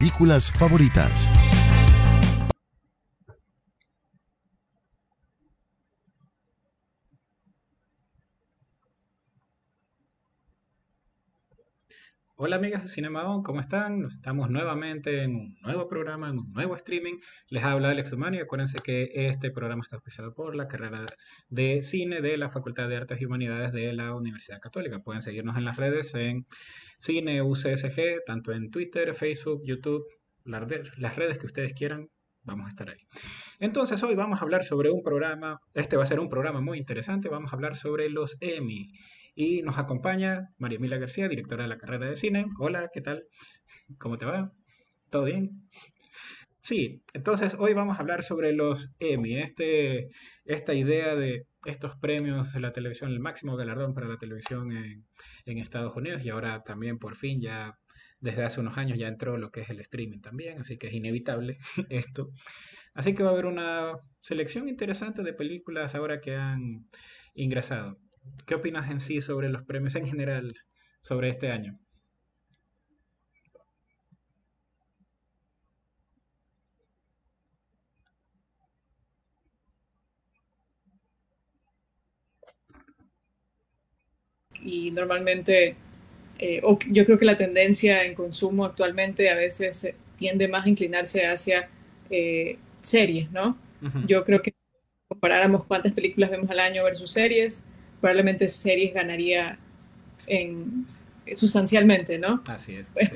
películas favoritas. Hola amigas de Cinema ¿cómo están? Estamos nuevamente en un nuevo programa, en un nuevo streaming. Les habla Alex Dumani. Acuérdense que este programa está auspiciado por la carrera de cine de la Facultad de Artes y Humanidades de la Universidad Católica. Pueden seguirnos en las redes en Cine UCSG, tanto en Twitter, Facebook, YouTube, las redes que ustedes quieran. Vamos a estar ahí. Entonces hoy vamos a hablar sobre un programa, este va a ser un programa muy interesante, vamos a hablar sobre los Emmy. Y nos acompaña María Emilia García, directora de la carrera de cine. Hola, ¿qué tal? ¿Cómo te va? ¿Todo bien? Sí, entonces hoy vamos a hablar sobre los Emmy, este, esta idea de estos premios de la televisión, el máximo galardón para la televisión en, en, Estados Unidos y ahora también por fin ya desde hace unos años ya entró lo que es el streaming también, así que es inevitable esto. Así que va a haber una selección interesante de películas ahora que han ingresado. ¿Qué opinas en sí sobre los premios en general sobre este año? Y normalmente, eh, yo creo que la tendencia en consumo actualmente a veces tiende más a inclinarse hacia eh, series, ¿no? Yo creo que comparáramos cuántas películas vemos al año versus series, probablemente series ganaría en, sustancialmente, ¿no? Así es. Pues,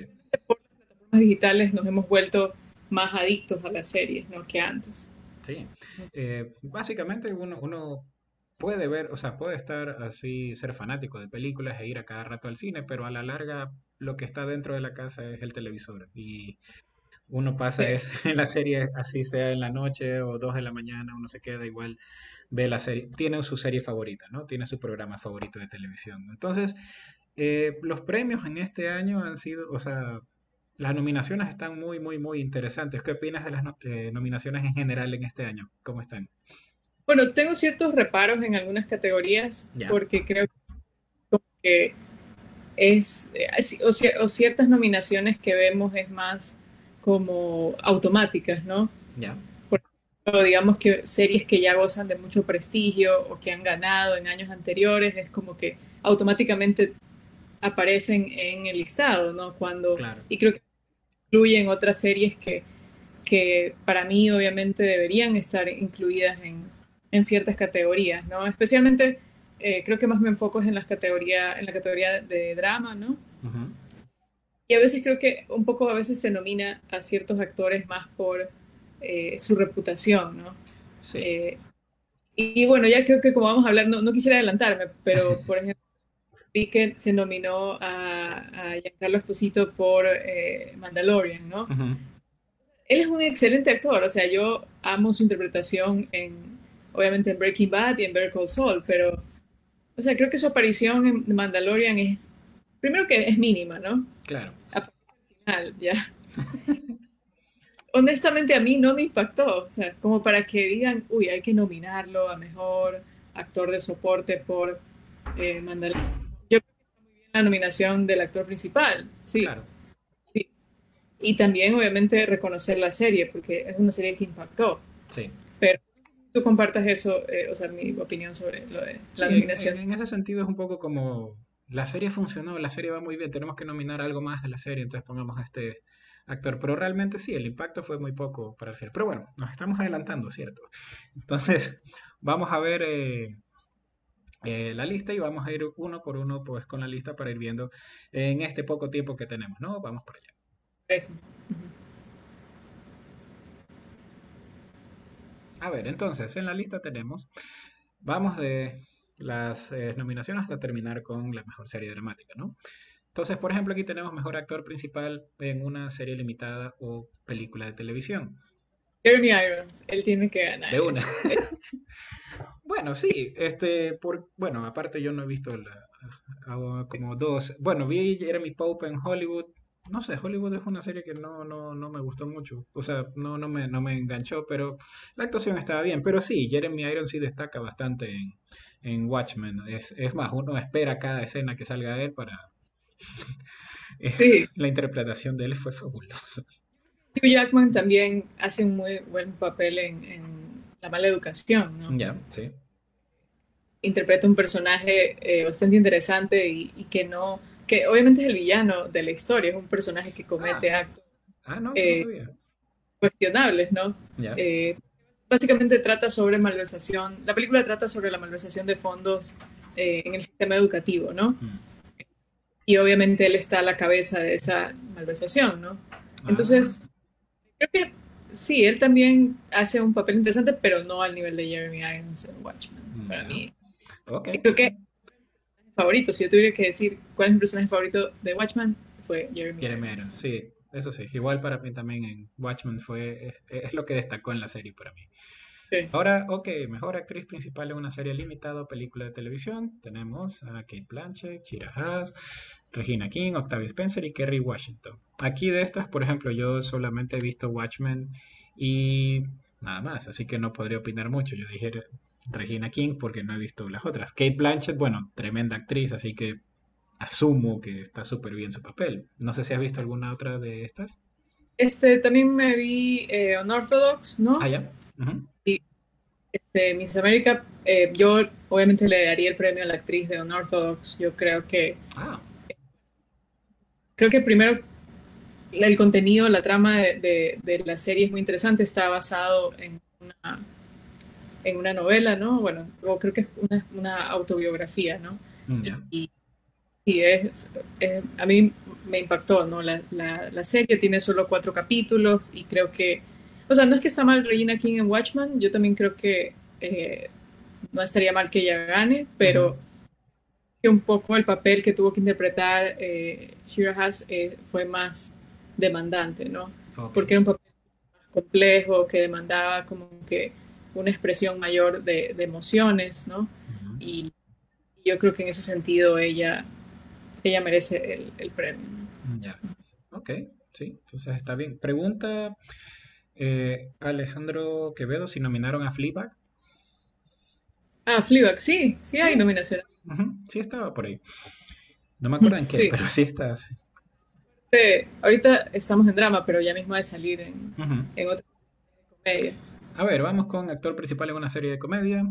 por las plataformas digitales nos hemos vuelto más adictos a las series, ¿no? Que antes. Sí. Eh, básicamente uno, uno puede ver, o sea, puede estar así, ser fanático de películas e ir a cada rato al cine, pero a la larga lo que está dentro de la casa es el televisor. Y uno pasa en la serie, así sea en la noche o dos de la mañana, uno se queda igual ve la serie, tiene su serie favorita, ¿no? Tiene su programa favorito de televisión. Entonces, eh, los premios en este año han sido, o sea, las nominaciones están muy, muy, muy interesantes. ¿Qué opinas de las eh, nominaciones en general en este año? ¿Cómo están? Bueno, tengo ciertos reparos en algunas categorías porque creo que es, eh, o, ciertas nominaciones que vemos es más como automáticas, ¿no? Ya digamos que series que ya gozan de mucho prestigio o que han ganado en años anteriores, es como que automáticamente aparecen en el listado, ¿no? Cuando, Y creo que incluyen otras series que, que para mí obviamente deberían estar incluidas en, en ciertas categorías, ¿no? Especialmente eh, creo que más me enfoco en, las categorías, en la categoría de drama, ¿no? Y a veces creo que un poco a veces se nomina a ciertos actores más por eh, su reputación, ¿no? Sí. Eh, y, bueno, ya creo que como vamos a hablar, no, quisiera adelantarme, pero por ejemplo, vi que se nominó a, Giancarlo Esposito por eh, Mandalorian, ¿no? Él es un excelente actor, o sea, yo amo su interpretación en, obviamente en Breaking Bad y en Better Call Saul, pero, o sea, creo que su aparición en Mandalorian es, primero que es mínima, ¿no? Claro. Final, ya. honestamente a mí no me impactó, o sea, como para que digan, uy, hay que nominarlo a mejor actor de soporte por eh, Mandalorian. Yo creo que está muy bien la nominación del actor principal, sí. Claro. sí. Y también, obviamente, reconocer la serie, porque es una serie que impactó. Sí. Pero tú compartas eso, eh, o sea, mi opinión sobre lo de la nominación. En, en, ese sentido es un poco como la serie funcionó, la serie va muy bien, tenemos que nominar algo más de la serie, entonces pongamos este actor. Pero realmente sí, el impacto fue muy poco para el Pero bueno, nos estamos adelantando, ¿cierto? Entonces, vamos a ver eh, eh, la lista y vamos a ir uno por uno pues con la lista para ir viendo en este poco tiempo que tenemos, ¿no? Vamos por allá. Eso. A ver, entonces, en la lista tenemos, vamos de las eh, nominaciones hasta terminar con la mejor serie dramática, ¿no? Entonces, por ejemplo, aquí tenemos mejor actor principal en una serie limitada o película de televisión. Jeremy Irons, él tiene que ganar. De una. bueno, sí, este, por, bueno, aparte yo no he visto la, como dos, bueno, vi Jeremy Pope en Hollywood, no sé, Hollywood es una serie que no, no, no me gustó mucho, o sea, no, no, me, no me enganchó, pero la actuación estaba bien, pero sí, Jeremy Irons sí destaca bastante en, en Watchmen, es, es más, uno espera cada escena que salga de él para, la interpretación de él fue fabulosa. Hugh Jackman también hace un muy buen papel en, La mala educación, ¿no? Ya, sí. Interpreta un personaje eh, bastante interesante y, que no, que obviamente es el villano de la historia, es un personaje que comete ah. actos ah, no, eh, cuestionables, ¿no? Eh, básicamente trata sobre malversación, la película trata sobre la malversación de fondos en el sistema educativo, ¿no? Mm. Y obviamente él está a la cabeza de esa malversación, ¿no? Ah. Entonces, creo que sí, él también hace un papel interesante, pero no al nivel de Jeremy Irons en Watchmen, para mí. Okay. Creo que favorito, si yo tuviera que decir cuál es mi personaje favorito de Watchmen, fue Jeremy, Jeremy Irons. Sí, eso sí. Igual para mí también en Watchmen fue, es, lo que destacó en la serie para mí. Ahora, ok, mejor actriz principal en una serie limitada o película de televisión. Tenemos a Kate Blanchett, Chira Haas, Regina King, Octavia Spencer y Kerry Washington. Aquí de estas, por ejemplo, yo solamente he visto Watchmen y nada más, así que no podría opinar mucho. Yo dije Regina King porque no he visto las otras. Kate Blanchett, bueno, tremenda actriz, así que asumo que está súper bien su papel. No sé si has visto alguna otra de estas. Este, también me vi eh, Unorthodox, ¿no? Ah, ya. Y este, Miss America, eh, yo obviamente le daría el premio a la actriz de Unorthodox. Yo creo que ah creo que primero el contenido, la trama de, la serie es muy interesante, está basado en una, en una novela, ¿no? Bueno, o creo que es una, autobiografía, ¿no? Mm, y, es, a mí me impactó, ¿no? La, serie tiene solo cuatro capítulos y creo que, o sea, no es que está mal Regina King en Watchmen, yo también creo que eh, no estaría mal que ella gane, pero un poco el papel que tuvo que interpretar eh, Shira Haas eh, fue más demandante, ¿no? Porque era un papel más complejo, que demandaba como que una expresión mayor de, emociones, ¿no? y, yo creo que en ese sentido ella, ella merece el, premio. Ya, ok, sí, entonces está bien. Pregunta eh, Alejandro Quevedo si nominaron a Fleabag. Ah, Fleabag, sí, sí hay nominación. Sí estaba por ahí. No me acuerdo en qué, pero sí está. Sí. ahorita estamos en drama, pero ya mismo a salir en, otra comedia. A ver, vamos con actor principal en una serie de comedia.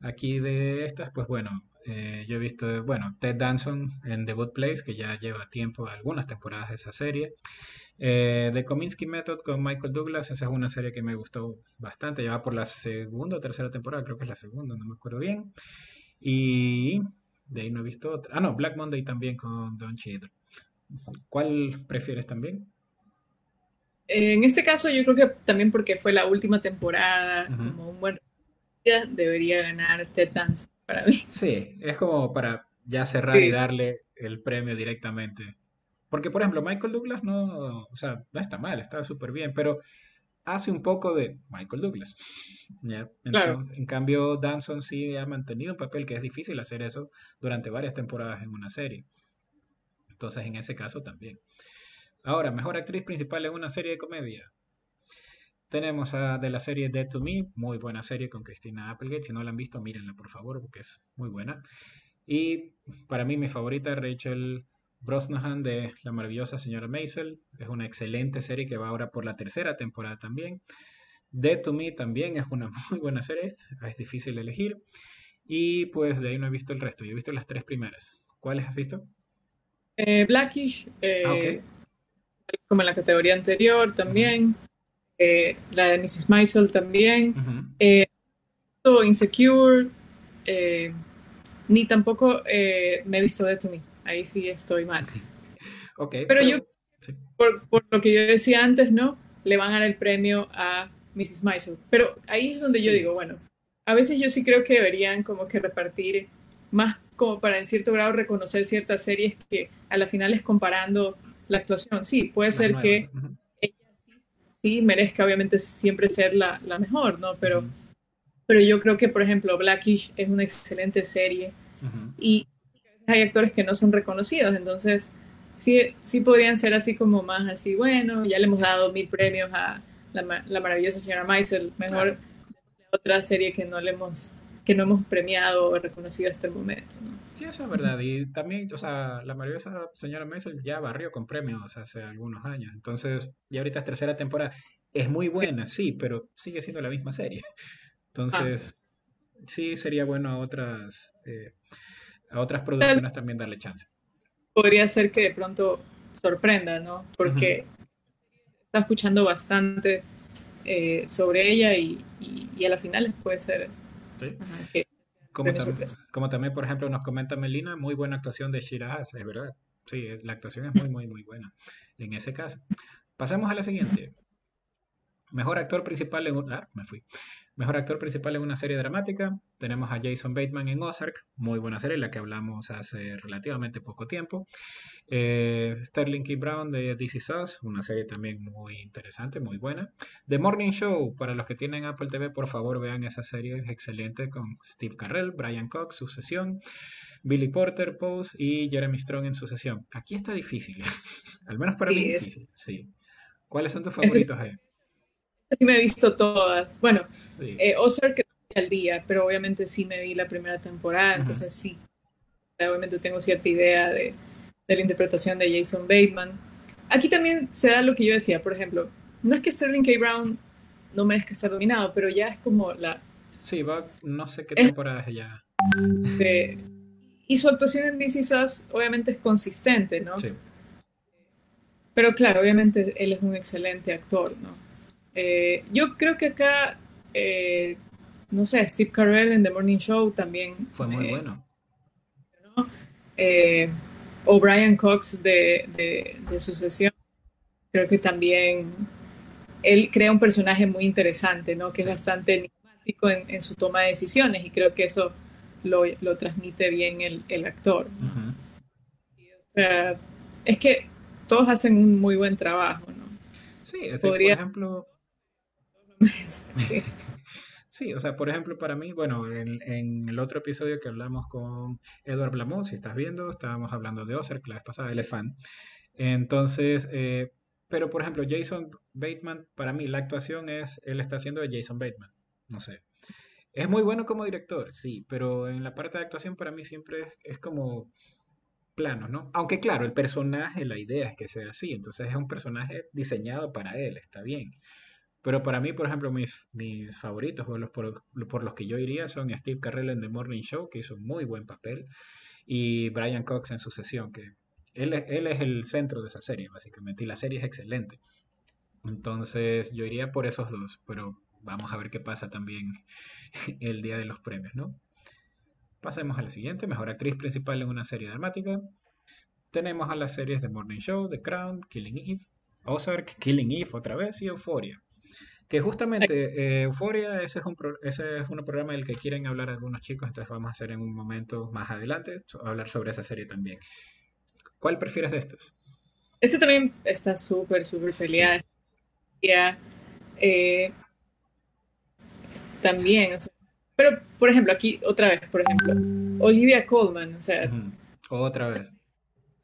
Aquí de estas, pues bueno, eh, yo he visto, bueno, Ted Danson en The Good Place, que ya lleva tiempo, algunas temporadas de esa serie. Eh, The Kominsky Method con Michael Douglas, esa es una serie que me gustó bastante, ya va por la segunda o tercera temporada, creo que es la segunda, no me acuerdo bien. Y de ahí no he visto otra. Ah, no, Black Monday también con Don Cheadle. ¿Cuál prefieres también? En este caso yo creo que también porque fue la última temporada, como un buen debería ganar Ted Dance para mí. Sí, es como para ya cerrar y darle el premio directamente. Porque, por ejemplo, Michael Douglas no, o sea, no está mal, está súper bien, pero hace un poco de Michael Douglas. En cambio, Danson sí ha mantenido un papel que es difícil hacer eso durante varias temporadas en una serie. Entonces, en ese caso también. Ahora, mejor actriz principal en una serie de comedia. Tenemos a, de la serie Dead to Me, muy buena serie con Christina Applegate. Si no la han visto, mírenla por favor, porque es muy buena. Y para mí, mi favorita, Rachel Brosnahan de La maravillosa señora Maisel. Es una excelente serie que va ahora por la tercera temporada también. Dead to Me también es una muy buena serie. Es difícil elegir. Y pues de ahí no he visto el resto. Yo he visto las tres primeras. ¿Cuáles has visto? Eh, Blackish. Eh, ah, como en la categoría anterior también. Eh, la de Mrs. Maisel también. Insecure. ni tampoco me he visto Dead to Me ahí sí estoy mal. pero, yo, por, lo que yo decía antes, ¿no? Le van a dar el premio a Mrs. Maisel. Pero ahí es donde yo digo, bueno, a veces yo sí creo que deberían como que repartir más como para en cierto grado reconocer ciertas series que a la final es comparando la actuación. Sí, puede ser que sí, merezca obviamente siempre ser la, mejor, ¿no? Pero, pero yo creo que, por ejemplo, Blackish es una excelente serie y hay actores que no son reconocidos, entonces sí, sí podrían ser así como más así, bueno, ya le hemos dado mil premios a la, la maravillosa señora Maisel, mejor otra serie que no le hemos, que no hemos premiado o reconocido hasta el momento. Sí, eso es verdad. Y también, o sea, la maravillosa señora Maisel ya barrió con premios hace algunos años. Entonces, y ahorita es tercera temporada. Es muy buena, sí, pero sigue siendo la misma serie. Entonces, sí sería bueno a otras, eh, a otras producciones también darle chance. Podría ser que de pronto sorprenda, ¿no? Porque está escuchando bastante eh, sobre ella y, y, a la final puede ser como, también, por ejemplo, nos comenta Melina, muy buena actuación de Shiraz, es verdad. Sí, la actuación es muy, muy, muy buena en ese caso. Pasamos a la siguiente. Mejor actor principal en ah, me fui. Mejor actor principal en una serie dramática. Tenemos a Jason Bateman en Ozark, muy buena serie, la que hablamos hace relativamente poco tiempo. Eh, Sterling K. Brown de DC Sauce, una serie también muy interesante, muy buena. The Morning Show, para los que tienen Apple TV, por favor vean esa serie, es excelente con Steve Carrell, Brian Cox, Sucesión. Billy Porter, Pose y Jeremy Strong en sucesión. Aquí está difícil, al menos para mí es difícil. Sí. ¿Cuáles son tus favoritos ahí? Sí me he visto todas. Bueno, eh, Ozark al día, pero obviamente sí me vi la primera temporada, entonces sí, obviamente tengo cierta idea de, la interpretación de Jason Bateman. Aquí también se da lo que yo decía, por ejemplo, no es que Sterling K. Brown no merezca estar dominado, pero ya es como la... Sí, va, no sé qué temporada es ya. y su actuación en DC obviamente es consistente, ¿no? Sí. Pero claro, obviamente él es un excelente actor, ¿no? Eh, yo creo que acá, eh, no sé, Steve Carell en The Morning Show también. Fue muy bueno. Eh, o Brian Cox de, de, Sucesión, creo que también él crea un personaje muy interesante, ¿no? Que es bastante enigmático en, su toma de decisiones y creo que eso lo, transmite bien el, actor. o sea, es que todos hacen un muy buen trabajo, ¿no? Sí, por ejemplo, Sí. o sea, por ejemplo, para mí, bueno, en, el otro episodio que hablamos con Edward Blamont, si estás viendo, estábamos hablando de Ozark la vez pasada, él es fan. Entonces, eh, pero por ejemplo, Jason Bateman, para mí la actuación es, él está haciendo de Jason Bateman, no sé. Es muy bueno como director, sí, pero en la parte de actuación para mí siempre es, es como plano, ¿no? Aunque claro, el personaje, la idea es que sea así, entonces es un personaje diseñado para él, está bien. Pero para mí, por ejemplo, mis, mis favoritos, o por, los que yo iría, son Steve Carell en The Morning Show, que hizo un muy buen papel, y Brian Cox en Sucesión, que él, él es el centro de esa serie, básicamente, y la serie es excelente. Entonces, yo iría por esos dos, pero vamos a ver qué pasa también el día de los premios, ¿no? Pasemos a la siguiente, mejor actriz principal en una serie dramática. Tenemos a las series The Morning Show, The Crown, Killing Eve, Ozark, Killing Eve otra vez y Euphoria. Que justamente eh, Euforia, ese es, un ese es un programa del que quieren hablar algunos chicos, entonces vamos a hacer en un momento más adelante, hablar sobre esa serie también. ¿Cuál prefieres de estos? Este también está súper, súper peleada. Eh, también, o sea, pero por ejemplo, aquí otra vez, por ejemplo, Olivia Colman, o sea, otra vez.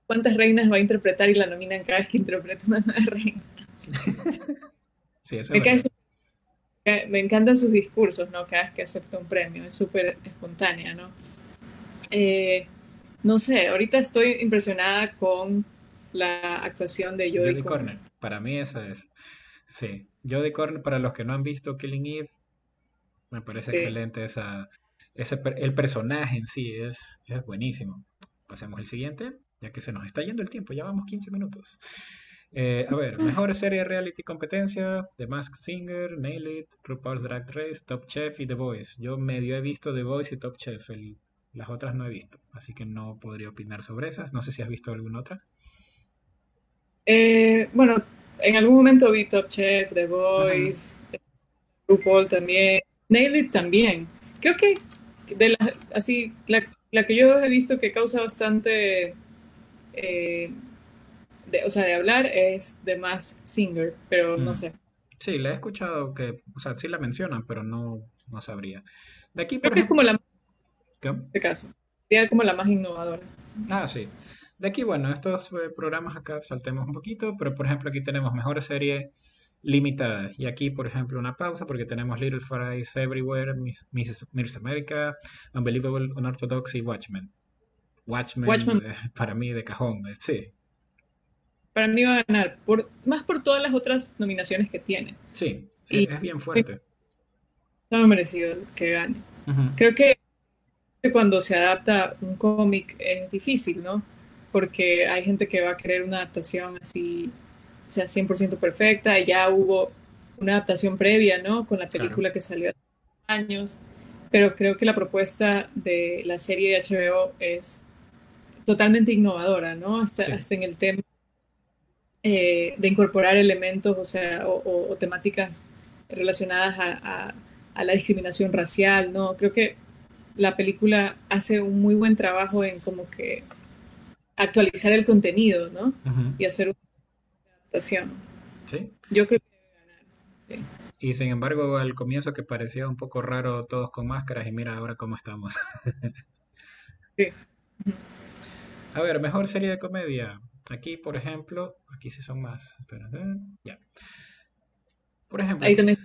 ¿Cuántas reinas va a interpretar y la nominan cada vez que interpreta una nueva reina? me, encantan sus discursos, ¿no? Cada vez que acepta un premio, es súper espontánea, ¿no? Eh, no sé, ahorita estoy impresionada con la actuación de Jodie, Corner. Para mí esa es. Sí, Jodie Corner, para los que no han visto Killing Eve, me parece excelente esa, ese, el personaje en sí, es, es buenísimo. Pasemos al siguiente, ya que se nos está yendo el tiempo, ya vamos 15 minutos. Eh, a ver, mejor serie reality competencia: The Masked Singer, Nail It, RuPaul's Drag Race, Top Chef y The Voice. Yo medio he visto The Voice y Top Chef, las otras no he visto, así que no podría opinar sobre esas. No sé si has visto alguna otra. Eh, bueno, en algún momento vi Top Chef, The Voice, RuPaul también, Nail It también. Creo que de la, así, la, que yo he visto que causa bastante. Eh, o sea, de hablar es de más Singer, pero no mm. sé. Sí, la he escuchado que, o sea, sí la mencionan, pero no, no sabría. De aquí, Creo que es como la ¿Qué? En este caso. Sería como la más innovadora. Ah, sí. De aquí, bueno, estos eh, programas acá saltemos un poquito, pero por ejemplo aquí tenemos mejores series limitadas. Y aquí, por ejemplo, una pausa porque tenemos Little Fries Everywhere, Miss, Miss America, Unbelievable, Unorthodox y Watchmen. Watchmen, eh, para mí de cajón, eh, sí. Para mí va a ganar, por, más por todas las otras nominaciones que tiene. Sí, es, bien fuerte. Está merecido que gane. Creo que cuando se adapta un cómic es difícil, ¿no? Porque hay gente que va a querer una adaptación así, o sea, 100% perfecta. Y ya hubo una adaptación previa, ¿no? Con la película que salió hace años. Pero creo que la propuesta de la serie de HBO es totalmente innovadora, ¿no? Hasta, hasta en el tema eh, de incorporar elementos, o sea, o, temáticas relacionadas a, a, la discriminación racial, ¿no? Creo que la película hace un muy buen trabajo en como que actualizar el contenido, ¿no? Y hacer una adaptación. Sí. Yo creo que sí. Y sin embargo, al comienzo que parecía un poco raro todos con máscaras y mira ahora cómo estamos. sí. A ver, mejor serie de comedia. Aquí, por ejemplo, aquí sí son más. Espérate, ya. Por ejemplo. Ahí también.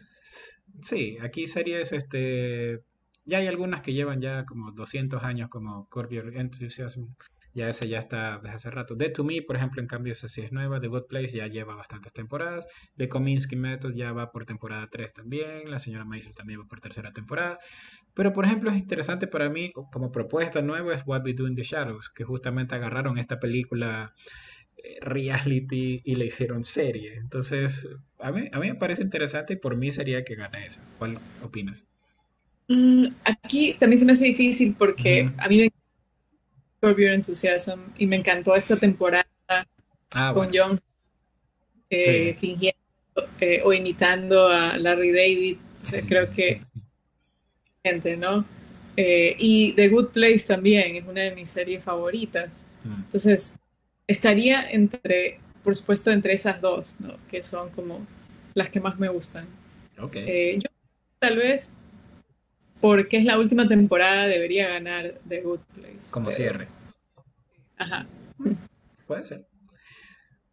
Sí, aquí series, este, ya hay algunas que llevan ya como 200 años como Curb Enthusiasm. Ya ese ya está desde hace rato. Dead to Me, por ejemplo, en cambio, esa sí es nueva. The Good Place ya lleva bastantes temporadas. The Kominsky Method ya va por temporada 3 también. La señora Maisel también va por tercera temporada. Pero, por ejemplo, es interesante para mí, como propuesta nueva, es What We Do in the Shadows, que justamente agarraron esta película eh, reality y le hicieron serie. Entonces, a mí, a mí me parece interesante y por mí sería que gane esa. ¿Cuál opinas? Mm, aquí también se me hace difícil porque a mí me encantó Your Enthusiasm y me encantó esta temporada ah, con John eh, fingiendo eh, o imitando a Larry David. creo que gente, ¿no? Eh, y The Good Place también es una de mis series favoritas. Mm. Entonces, estaría entre, por supuesto, entre esas dos, ¿no? Que son como las que más me gustan. Okay. yo tal vez porque es la última temporada, debería ganar The Good Place. Como cierre. Ajá. Puede ser.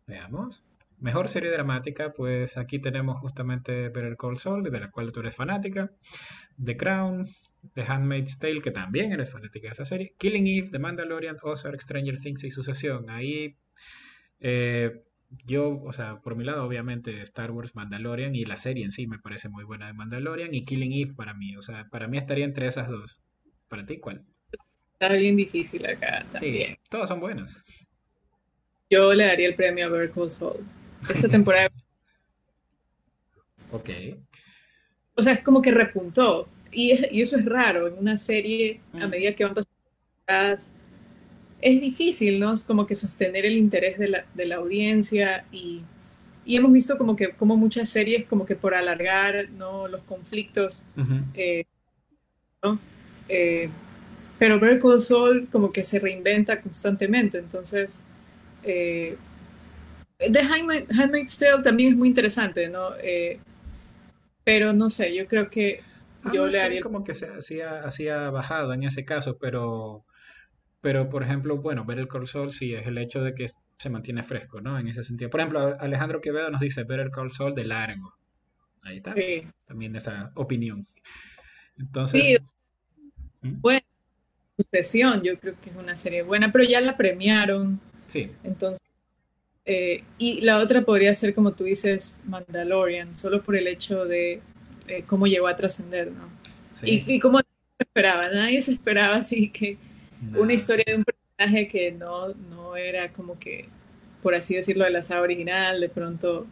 Veamos. Mejor serie dramática, pues aquí tenemos justamente Better Call Saul, de la cual tú eres fanática. The Crown, The Handmaid's Tale, que también eres fanática de esa serie. Killing Eve, The Mandalorian, Ozark, Stranger Things y Sucesión. Ahí eh, yo, o sea, por mi lado, obviamente Star Wars, Mandalorian y la serie en sí me parece muy buena de Mandalorian y Killing Eve para mí, o sea, para mí estaría entre esas dos. ¿Para ti cuál? Está bien difícil acá también. Sí, todos son buenos. Yo le daría el premio a Better Call Esta temporada. ok. O sea, es como que repuntó. Y, y eso es raro en una serie a mm. medida que van pasando es difícil, ¿no? Como que sostener el interés de la, de la audiencia y, y, hemos visto como que como muchas series como que por alargar, ¿no? Los conflictos, eh, ¿no? Eh, pero Better Call como que se reinventa constantemente, entonces... Eh, The Handmaid's Tale también es muy interesante, ¿no? Eh, pero no sé, yo creo que ah, yo le haría... Como que se hacía, hacía bajado en ese caso, pero pero, por ejemplo, bueno, ver el Call Saul sí es el hecho de que se mantiene fresco, ¿no? En ese sentido. Por ejemplo, Alejandro Quevedo nos dice ver el Call Saul de largo. Ahí está. Sí. También esa opinión. Entonces. Sí. ¿Mm? Bueno, Sucesión, yo creo que es una serie buena, pero ya la premiaron. Sí. Entonces. Eh, y la otra podría ser, como tú dices, Mandalorian, solo por el hecho de eh, cómo llegó a trascender, ¿no? Sí. Y, y como se esperaba, nadie se esperaba así que una historia de un personaje que no, no era como que, por así decirlo, de la saga original, de pronto...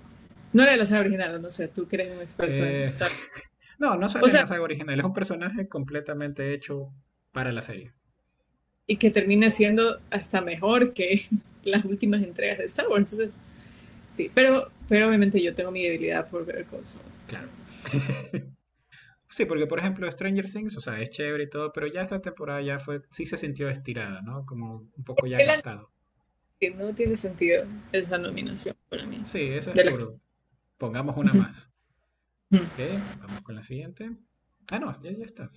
No era de la saga original, no sé, tú que eres un experto en Star No, no sale de la saga original, es un personaje completamente hecho para la serie. Y que termina siendo hasta mejor que las últimas entregas de Star Wars, entonces... Sí, pero, pero obviamente yo tengo mi debilidad por ver cosas. Claro. Sí, porque por ejemplo Stranger Things, o sea, es chévere y todo, pero ya esta temporada ya fue, sí se sintió estirada, ¿no? Como un poco ya gastado. No tiene sentido esa nominación para mí. Sí, eso es seguro. Pongamos una más. ok, vamos con la siguiente. Ah, no, ya, ya está.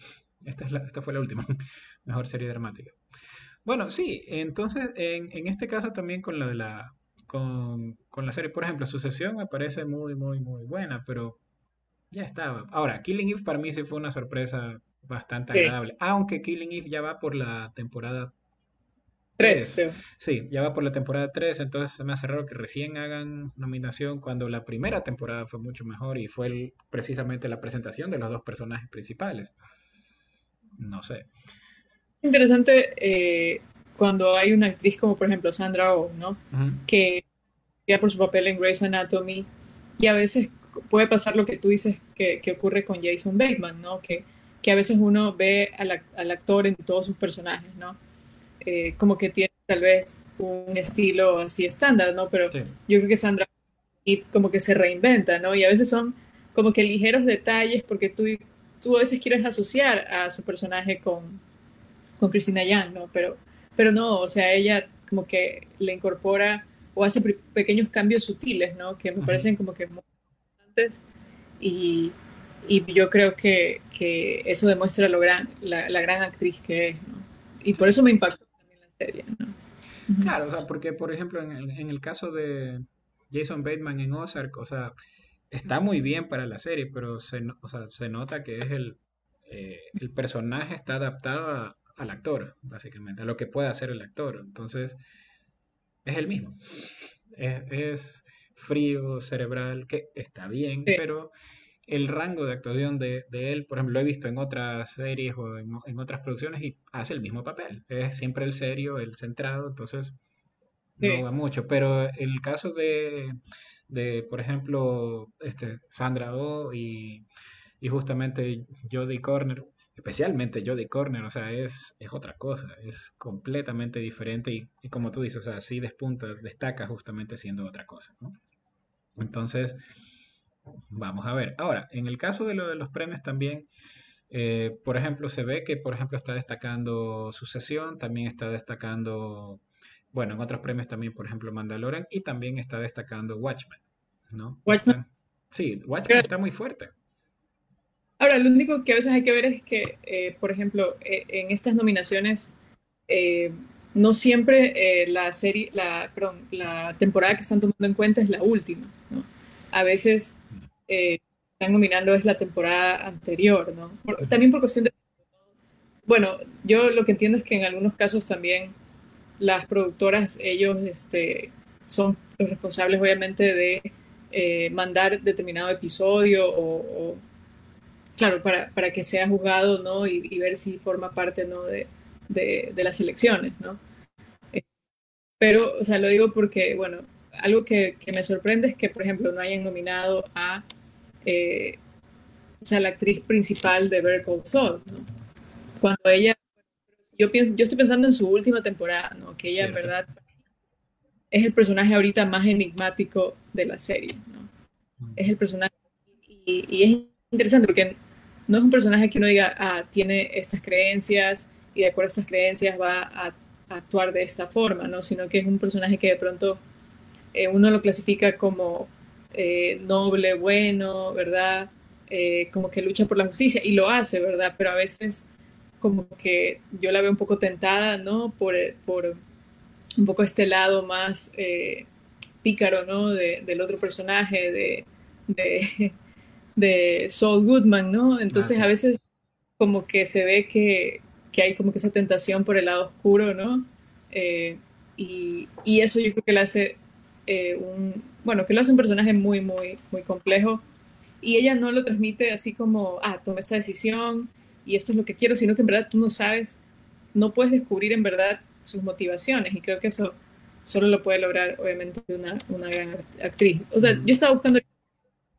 Esta, es la, esta fue la última. Mejor serie dramática. Bueno, sí, entonces en, en este caso también con la de la con, con la serie, por ejemplo, Sucesión me parece muy, muy, muy buena, pero ya estaba. Ahora, Killing Eve para mí sí fue una sorpresa bastante agradable. Aunque Killing Eve ya va por la temporada Tres, creo. Sí, ya va por la temporada 3, entonces se me hace raro que recién hagan nominación cuando la primera temporada fue mucho mejor y fue precisamente la presentación de los dos personajes principales. No sé. Interesante eh, cuando hay una actriz como por ejemplo Sandra Oh, ¿no? Que ya por su papel en Grey's Anatomy y a veces puede pasar lo que tú dices que, ocurre con Jason Bateman, ¿no? Que, que a veces uno ve al, al actor en todos sus personajes, ¿no? Eh, como que tiene tal vez un estilo así estándar, ¿no? Pero yo creo que Sandra como que se reinventa, ¿no? Y a veces son como que ligeros detalles porque tú, tú a veces quieres asociar a su personaje con, con Christina Yang, ¿no? Pero, pero no, o sea, ella como que le incorpora o hace pequeños cambios sutiles, ¿no? Que me parecen como que muy y, y yo creo que, que, eso demuestra lo gran, la, la gran actriz que es, ¿no? Y por eso me impactó serie, ¿no? Claro, o sea, porque por ejemplo en el, en el caso de Jason Bateman en Ozark, o sea, está muy bien para la serie, pero se, o sea, se nota que es el, eh, el personaje está adaptado al actor, básicamente, a lo que puede hacer el actor. Entonces, es el mismo. Es, es frío, cerebral, que está bien, pero el rango de actuación de, él, por ejemplo, lo he visto en otras series o en, otras producciones y hace el mismo papel. Es siempre el serio, el centrado, entonces no va mucho. Pero el caso de, por ejemplo, este, Sandra Oh y, justamente Jodie Corner, especialmente Jodie Corner, o sea, es, es otra cosa, es completamente diferente y, y, como tú dices, o sea, sí despunta, destaca justamente siendo otra cosa, ¿no? Entonces, Vamos a ver. Ahora, en el caso de lo de los premios también, eh, por ejemplo, se ve que, por ejemplo, está destacando Sucesión, también está destacando, bueno, en otros premios también, por ejemplo, Mandalorian, y también está destacando Watchmen, ¿no? Watchmen. sí, Watchmen está muy fuerte. Ahora, lo único que a veces hay que ver es que, eh, por ejemplo, eh, en estas nominaciones, no siempre la serie, la, perdón, la temporada que están tomando en cuenta es la última, ¿no? A veces eh, están nominando es la temporada anterior, ¿no? también por cuestión de... Bueno, yo lo que entiendo es que en algunos casos también las productoras, ellos este, son los responsables obviamente de eh, mandar determinado episodio o, claro, para, para, que sea juzgado, ¿no? Y, ver si forma parte, ¿no? De, de, de las elecciones, ¿no? Eh, pero, o sea, lo digo porque, bueno, algo que, que, me sorprende es que, por ejemplo, no hayan nominado a eh, o sea, la actriz principal de Better Call Saul, ¿no? Cuando ella, yo, pienso, yo estoy pensando en su última temporada, ¿no? Que ella en verdad es el personaje ahorita más enigmático de la serie, ¿no? Es el personaje, y, y, es interesante porque no es un personaje que uno diga, ah, tiene estas creencias y de acuerdo a estas creencias va a, actuar de esta forma, ¿no? Sino que es un personaje que de pronto eh, uno lo clasifica como eh, noble, bueno, ¿verdad? Eh, como que lucha por la justicia y lo hace, ¿verdad? Pero a veces como que yo la veo un poco tentada, ¿no? Por, por un poco este lado más pícaro, ¿no? del otro personaje, de, de, de, Saul Goodman, ¿no? Entonces a veces como que se ve que, que, hay como que esa tentación por el lado oscuro, ¿no? y, y, eso yo creo que le hace un, bueno, que lo hace un personaje muy, muy, muy complejo. Y ella no lo transmite así como, ah, tomé esta decisión y esto es lo que quiero, sino que en verdad tú no sabes, no puedes descubrir en verdad sus motivaciones. Y creo que eso solo lo puede lograr, obviamente, una, una gran actriz. O sea, yo estaba buscando,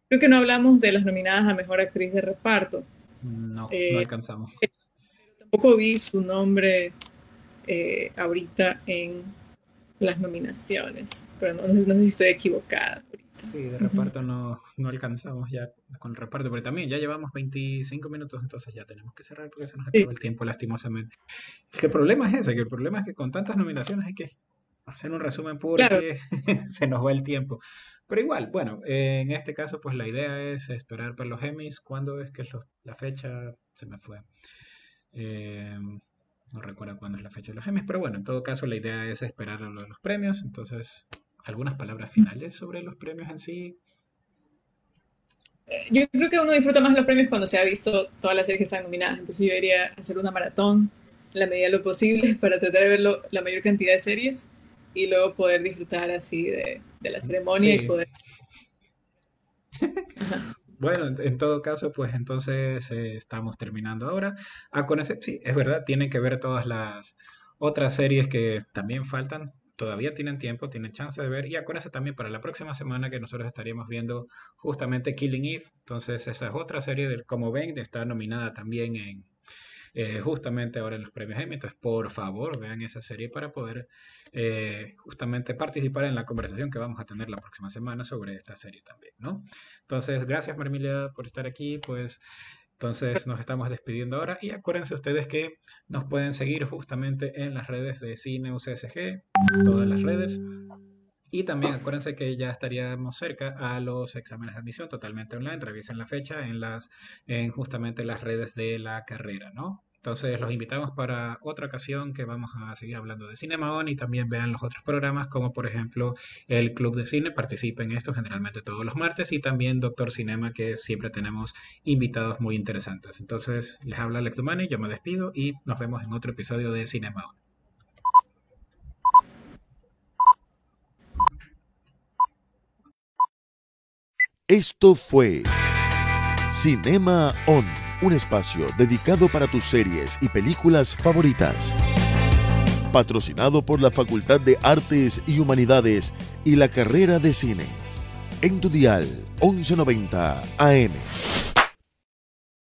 creo que no hablamos de las nominadas a Mejor Actriz de Reparto. No, no eh, alcanzamos. tampoco vi su nombre eh, ahorita en las nominaciones, pero no, no sé si estoy equivocada. Sí, de reparto no, no, alcanzamos ya con el reparto, pero también ya llevamos 25 minutos, entonces ya tenemos que cerrar porque se nos acabó el tiempo lastimosamente. El problema es ese, que el problema es que con tantas nominaciones hay que hacer un resumen porque se nos va el tiempo. Pero igual, bueno, en este caso pues la idea es esperar para los Emmys. ¿Cuándo es que es la fecha? Se me fue. Eh, no recuerdo cuándo es la fecha de los Emmys, pero bueno, en todo caso la idea es esperar a lo de los premios. Entonces, ¿algunas palabras finales sobre los premios en sí? Eh, yo creo que uno disfruta más los premios cuando se ha visto todas las series que están nominadas. Entonces yo iría hacer una maratón en la medida de lo posible para tratar de ver la mayor cantidad de series y luego poder disfrutar así de, la ceremonia y poder... Bueno, en, todo caso, pues entonces eh, estamos terminando ahora. Ah, con ese, sí, es verdad, tienen que ver todas las otras series que también faltan. Todavía tienen tiempo, tienen chance de ver. Y acuérdense también para la próxima semana que nosotros estaríamos viendo justamente Killing Eve. Entonces, esa es otra serie, del, como ven, está nominada también en, eh, justamente ahora en los premios Emmy. Entonces, por favor, vean esa serie para poder eh, justamente participar en la conversación que vamos a tener la próxima semana sobre esta serie también, ¿no? Entonces, gracias Marmilia por estar aquí, pues entonces nos estamos despidiendo ahora y acuérdense ustedes que nos pueden seguir justamente en las redes de Cine UCSG, todas las redes. Y también acuérdense que ya estaríamos cerca a los exámenes de admisión totalmente online. Revisen la fecha en las en justamente las redes de la carrera, ¿no? Entonces los invitamos para otra ocasión que vamos a seguir hablando de Cinema On y también vean los otros programas como por ejemplo el Club de Cine, participen en esto generalmente todos los martes y también Doctor Cinema que siempre tenemos invitados muy interesantes. Entonces les habla Alex Dumani, yo me despido y nos vemos en otro episodio de Cinema On. Esto fue Cinema On un espacio dedicado para tus series y películas favoritas. Patrocinado por la Facultad de Artes y Humanidades y la carrera de cine. En tu dial 1190 AM.